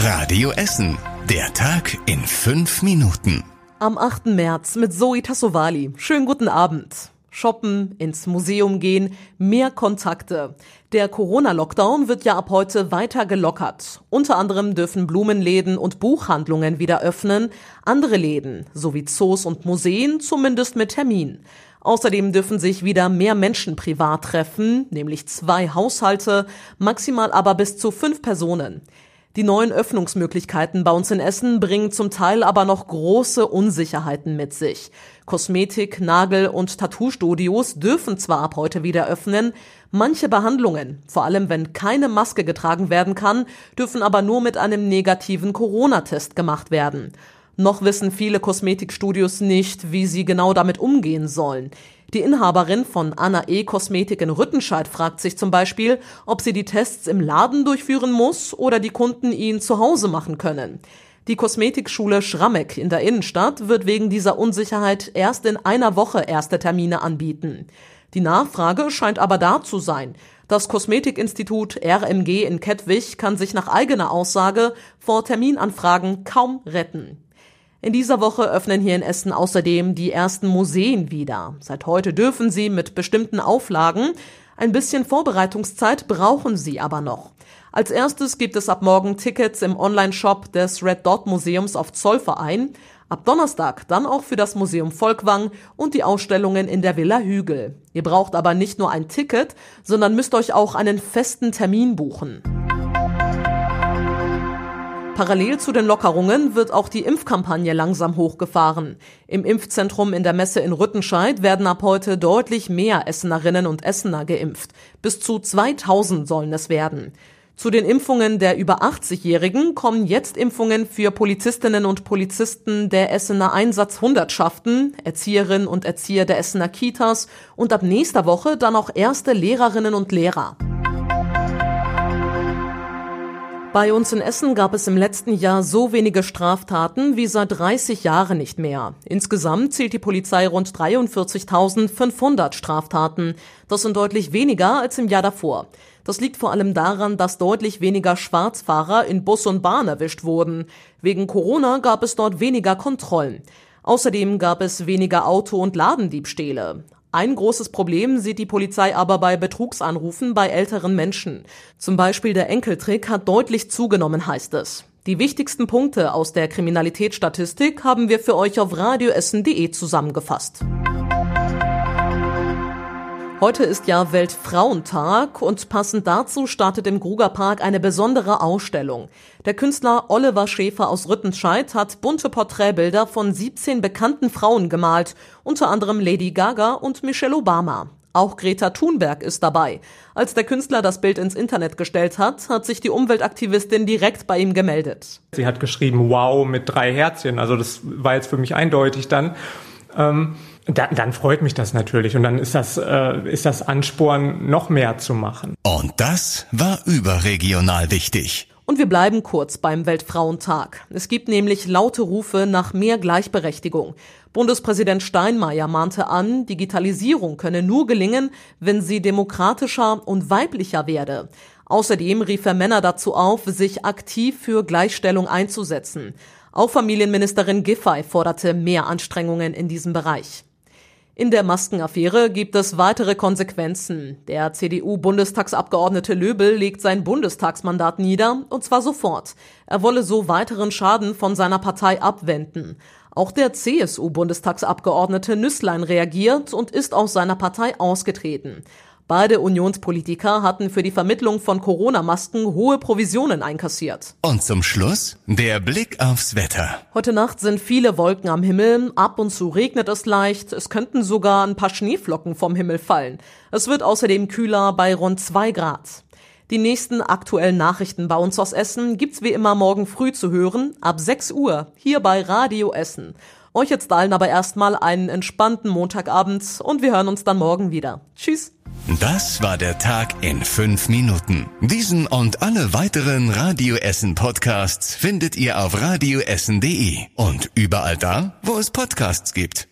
Radio Essen. Der Tag in fünf Minuten. Am 8. März mit Zoe Tassovali. Schönen guten Abend. Shoppen, ins Museum gehen, mehr Kontakte. Der Corona-Lockdown wird ja ab heute weiter gelockert. Unter anderem dürfen Blumenläden und Buchhandlungen wieder öffnen, andere Läden sowie Zoos und Museen zumindest mit Termin. Außerdem dürfen sich wieder mehr Menschen privat treffen, nämlich zwei Haushalte, maximal aber bis zu fünf Personen. Die neuen Öffnungsmöglichkeiten bei uns in Essen bringen zum Teil aber noch große Unsicherheiten mit sich. Kosmetik, Nagel- und Tattoo-Studios dürfen zwar ab heute wieder öffnen, manche Behandlungen, vor allem wenn keine Maske getragen werden kann, dürfen aber nur mit einem negativen Corona-Test gemacht werden. Noch wissen viele Kosmetikstudios nicht, wie sie genau damit umgehen sollen. Die Inhaberin von Anna E. Kosmetik in Rüttenscheid fragt sich zum Beispiel, ob sie die Tests im Laden durchführen muss oder die Kunden ihn zu Hause machen können. Die Kosmetikschule Schrammeck in der Innenstadt wird wegen dieser Unsicherheit erst in einer Woche erste Termine anbieten. Die Nachfrage scheint aber da zu sein. Das Kosmetikinstitut RMG in Kettwig kann sich nach eigener Aussage vor Terminanfragen kaum retten. In dieser Woche öffnen hier in Essen außerdem die ersten Museen wieder. Seit heute dürfen sie mit bestimmten Auflagen. Ein bisschen Vorbereitungszeit brauchen sie aber noch. Als erstes gibt es ab morgen Tickets im Online-Shop des Red Dot Museums auf Zollverein. Ab Donnerstag dann auch für das Museum Volkwang und die Ausstellungen in der Villa Hügel. Ihr braucht aber nicht nur ein Ticket, sondern müsst euch auch einen festen Termin buchen. Parallel zu den Lockerungen wird auch die Impfkampagne langsam hochgefahren. Im Impfzentrum in der Messe in Rüttenscheid werden ab heute deutlich mehr Essenerinnen und Essener geimpft. Bis zu 2000 sollen es werden. Zu den Impfungen der über 80-Jährigen kommen jetzt Impfungen für Polizistinnen und Polizisten der Essener Einsatzhundertschaften, Erzieherinnen und Erzieher der Essener Kitas und ab nächster Woche dann auch erste Lehrerinnen und Lehrer. Bei uns in Essen gab es im letzten Jahr so wenige Straftaten wie seit 30 Jahren nicht mehr. Insgesamt zählt die Polizei rund 43.500 Straftaten. Das sind deutlich weniger als im Jahr davor. Das liegt vor allem daran, dass deutlich weniger Schwarzfahrer in Bus und Bahn erwischt wurden. Wegen Corona gab es dort weniger Kontrollen. Außerdem gab es weniger Auto- und Ladendiebstähle. Ein großes Problem sieht die Polizei aber bei Betrugsanrufen bei älteren Menschen. Zum Beispiel der Enkeltrick hat deutlich zugenommen, heißt es. Die wichtigsten Punkte aus der Kriminalitätsstatistik haben wir für euch auf radioessen.de zusammengefasst. Heute ist ja Weltfrauentag und passend dazu startet im Grugerpark eine besondere Ausstellung. Der Künstler Oliver Schäfer aus Rüttenscheid hat bunte Porträtbilder von 17 bekannten Frauen gemalt, unter anderem Lady Gaga und Michelle Obama. Auch Greta Thunberg ist dabei. Als der Künstler das Bild ins Internet gestellt hat, hat sich die Umweltaktivistin direkt bei ihm gemeldet. Sie hat geschrieben, wow, mit drei Herzchen. Also das war jetzt für mich eindeutig dann. Ähm dann, dann freut mich das natürlich und dann ist das, äh, ist das Ansporn, noch mehr zu machen. Und das war überregional wichtig. Und wir bleiben kurz beim Weltfrauentag. Es gibt nämlich laute Rufe nach mehr Gleichberechtigung. Bundespräsident Steinmeier mahnte an, Digitalisierung könne nur gelingen, wenn sie demokratischer und weiblicher werde. Außerdem rief er Männer dazu auf, sich aktiv für Gleichstellung einzusetzen. Auch Familienministerin Giffey forderte mehr Anstrengungen in diesem Bereich. In der Maskenaffäre gibt es weitere Konsequenzen. Der CDU-Bundestagsabgeordnete Löbel legt sein Bundestagsmandat nieder, und zwar sofort. Er wolle so weiteren Schaden von seiner Partei abwenden. Auch der CSU-Bundestagsabgeordnete Nüsslein reagiert und ist aus seiner Partei ausgetreten. Beide Unionspolitiker hatten für die Vermittlung von Corona-Masken hohe Provisionen einkassiert. Und zum Schluss der Blick aufs Wetter. Heute Nacht sind viele Wolken am Himmel, ab und zu regnet es leicht, es könnten sogar ein paar Schneeflocken vom Himmel fallen. Es wird außerdem kühler bei rund zwei Grad. Die nächsten aktuellen Nachrichten bei uns aus Essen gibt's wie immer morgen früh zu hören, ab 6 Uhr, hier bei Radio Essen. Euch jetzt allen aber erstmal einen entspannten Montagabend und wir hören uns dann morgen wieder. Tschüss. Das war der Tag in fünf Minuten. Diesen und alle weiteren Radio Essen Podcasts findet ihr auf radioessen.de und überall da, wo es Podcasts gibt.